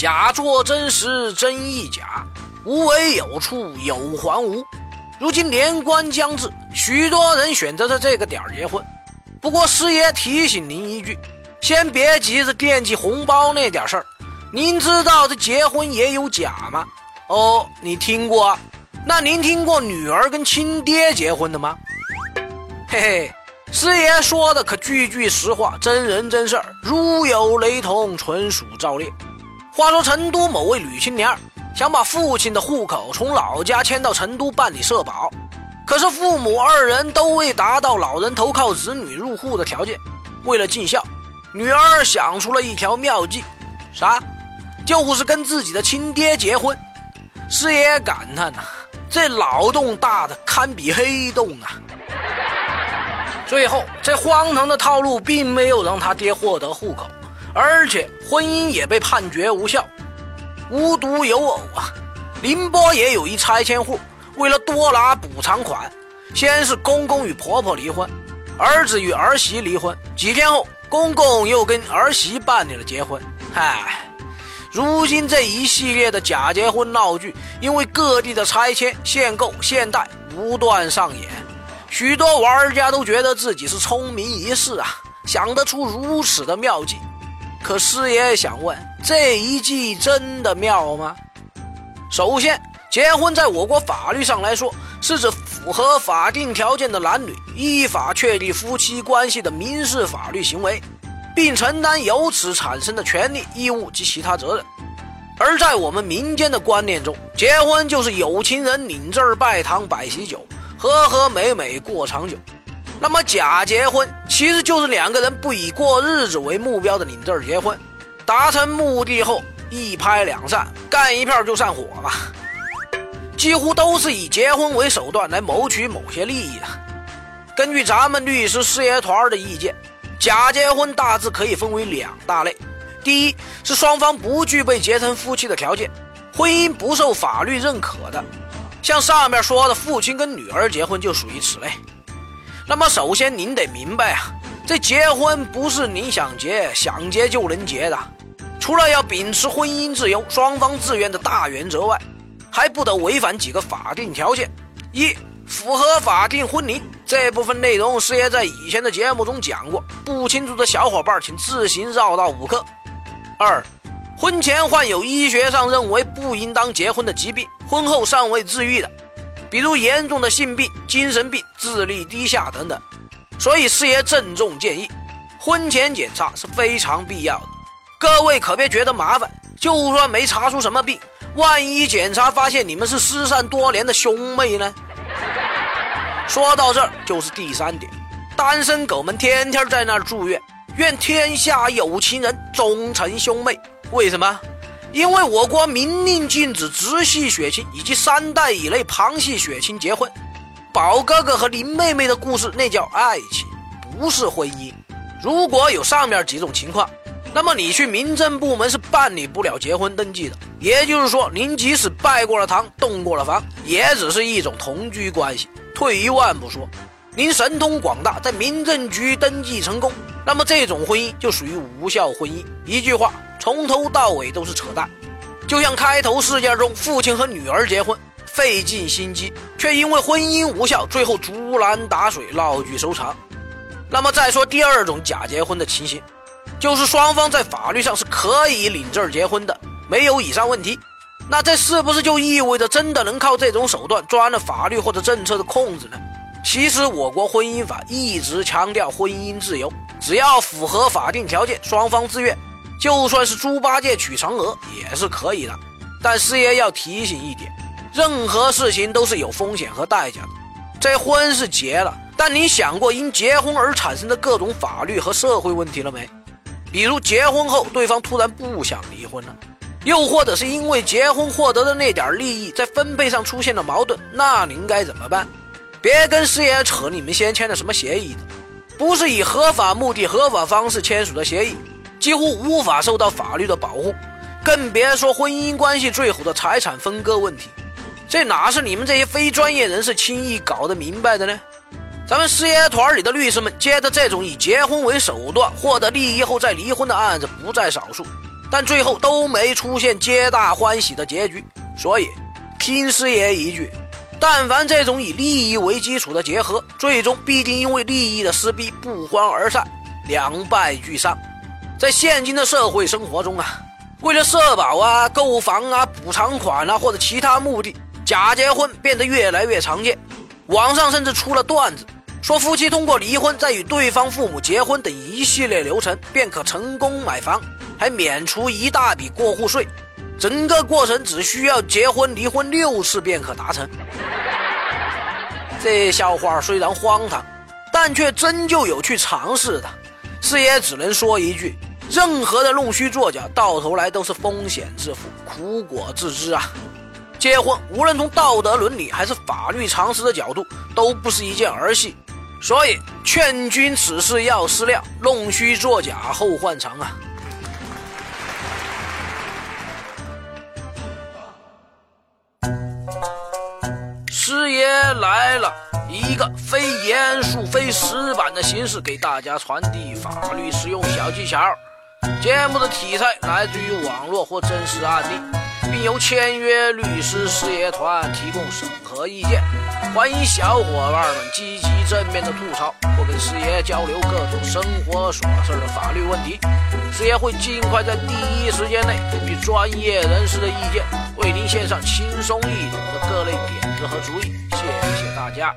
假作真实真亦假，无为有处有还无。如今年关将至，许多人选择在这个点儿结婚。不过师爷提醒您一句，先别急着惦记红包那点事儿。您知道这结婚也有假吗？哦，你听过？那您听过女儿跟亲爹结婚的吗？嘿嘿，师爷说的可句句实话，真人真事儿，如有雷同，纯属造孽。话说成都某位女青年。想把父亲的户口从老家迁到成都办理社保，可是父母二人都未达到老人投靠子女入户的条件。为了尽孝，女儿想出了一条妙计，啥？就是跟自己的亲爹结婚。师爷感叹呐，这脑洞大的堪比黑洞啊！最后，这荒唐的套路并没有让他爹获得户口，而且婚姻也被判决无效。无独有偶啊，宁波也有一拆迁户，为了多拿补偿款，先是公公与婆婆离婚，儿子与儿媳离婚，几天后，公公又跟儿媳办理了结婚。唉，如今这一系列的假结婚闹剧，因为各地的拆迁、限购、限贷不断上演，许多玩家都觉得自己是聪明一世啊，想得出如此的妙计。可师爷想问。这一计真的妙吗？首先，结婚在我国法律上来说，是指符合法定条件的男女依法确立夫妻关系的民事法律行为，并承担由此产生的权利、义务及其他责任。而在我们民间的观念中，结婚就是有情人领证拜堂摆喜酒，和和美美过长久。那么，假结婚其实就是两个人不以过日子为目标的领证结婚。达成目的后，一拍两散，干一票就散伙嘛。几乎都是以结婚为手段来谋取某些利益的。根据咱们律师事业团的意见，假结婚大致可以分为两大类：第一是双方不具备结成夫妻的条件，婚姻不受法律认可的，像上面说的父亲跟女儿结婚就属于此类。那么首先您得明白啊，这结婚不是你想结想结就能结的。除了要秉持婚姻自由、双方自愿的大原则外，还不得违反几个法定条件：一、符合法定婚龄。这部分内容师爷在以前的节目中讲过，不清楚的小伙伴请自行绕道补课。二、婚前患有医学上认为不应当结婚的疾病，婚后尚未治愈的，比如严重的性病、精神病、智力低下等等。所以师爷郑重建议，婚前检查是非常必要的。各位可别觉得麻烦，就算没查出什么病，万一检查发现你们是失散多年的兄妹呢？说到这儿，就是第三点，单身狗们天天在那儿祝愿，愿天下有情人终成兄妹。为什么？因为我国明令禁止直系血亲以及三代以内旁系血亲结婚。宝哥哥和林妹妹的故事，那叫爱情，不是婚姻。如果有上面几种情况。那么你去民政部门是办理不了结婚登记的，也就是说，您即使拜过了堂、动过了房，也只是一种同居关系。退一万步说，您神通广大，在民政局登记成功，那么这种婚姻就属于无效婚姻。一句话，从头到尾都是扯淡。就像开头事件中，父亲和女儿结婚，费尽心机，却因为婚姻无效，最后竹篮打水，闹剧收场。那么再说第二种假结婚的情形。就是双方在法律上是可以领证结婚的，没有以上问题。那这是不是就意味着真的能靠这种手段钻了法律或者政策的空子呢？其实我国婚姻法一直强调婚姻自由，只要符合法定条件，双方自愿，就算是猪八戒娶嫦娥也是可以的。但师爷要提醒一点，任何事情都是有风险和代价的。这婚是结了，但你想过因结婚而产生的各种法律和社会问题了没？比如结婚后对方突然不想离婚了，又或者是因为结婚获得的那点利益在分配上出现了矛盾，那您该怎么办？别跟师爷扯你们先签的什么协议的，不是以合法目的、合法方式签署的协议，几乎无法受到法律的保护，更别说婚姻关系最后的财产分割问题，这哪是你们这些非专业人士轻易搞得明白的呢？咱们事业团里的律师们接的这种以结婚为手段获得利益后再离婚的案子不在少数，但最后都没出现皆大欢喜的结局。所以，听师爷一句，但凡这种以利益为基础的结合，最终必定因为利益的撕逼不欢而散，两败俱伤。在现今的社会生活中啊，为了社保啊、购房啊、补偿款啊或者其他目的，假结婚变得越来越常见。网上甚至出了段子，说夫妻通过离婚再与对方父母结婚等一系列流程，便可成功买房，还免除一大笔过户税。整个过程只需要结婚离婚六次便可达成。这笑话虽然荒唐，但却真就有去尝试的。四爷只能说一句：任何的弄虚作假，到头来都是风险自负，苦果自知啊！结婚无论从道德伦理还是法律常识的角度，都不是一件儿戏。所以劝君此事要思量，弄虚作假后患长啊！师爷来了，一个非严肃、非死板的形式给大家传递法律实用小技巧。节目的题材来自于网络或真实案例，并由签约律师师爷团提供审核意见。欢迎小伙伴们积极正面的吐槽，或跟师爷交流各种生活琐事的法律问题。师爷会尽快在第一时间内根据专业人士的意见，为您献上轻松易懂的各类点子和主意。谢谢大家。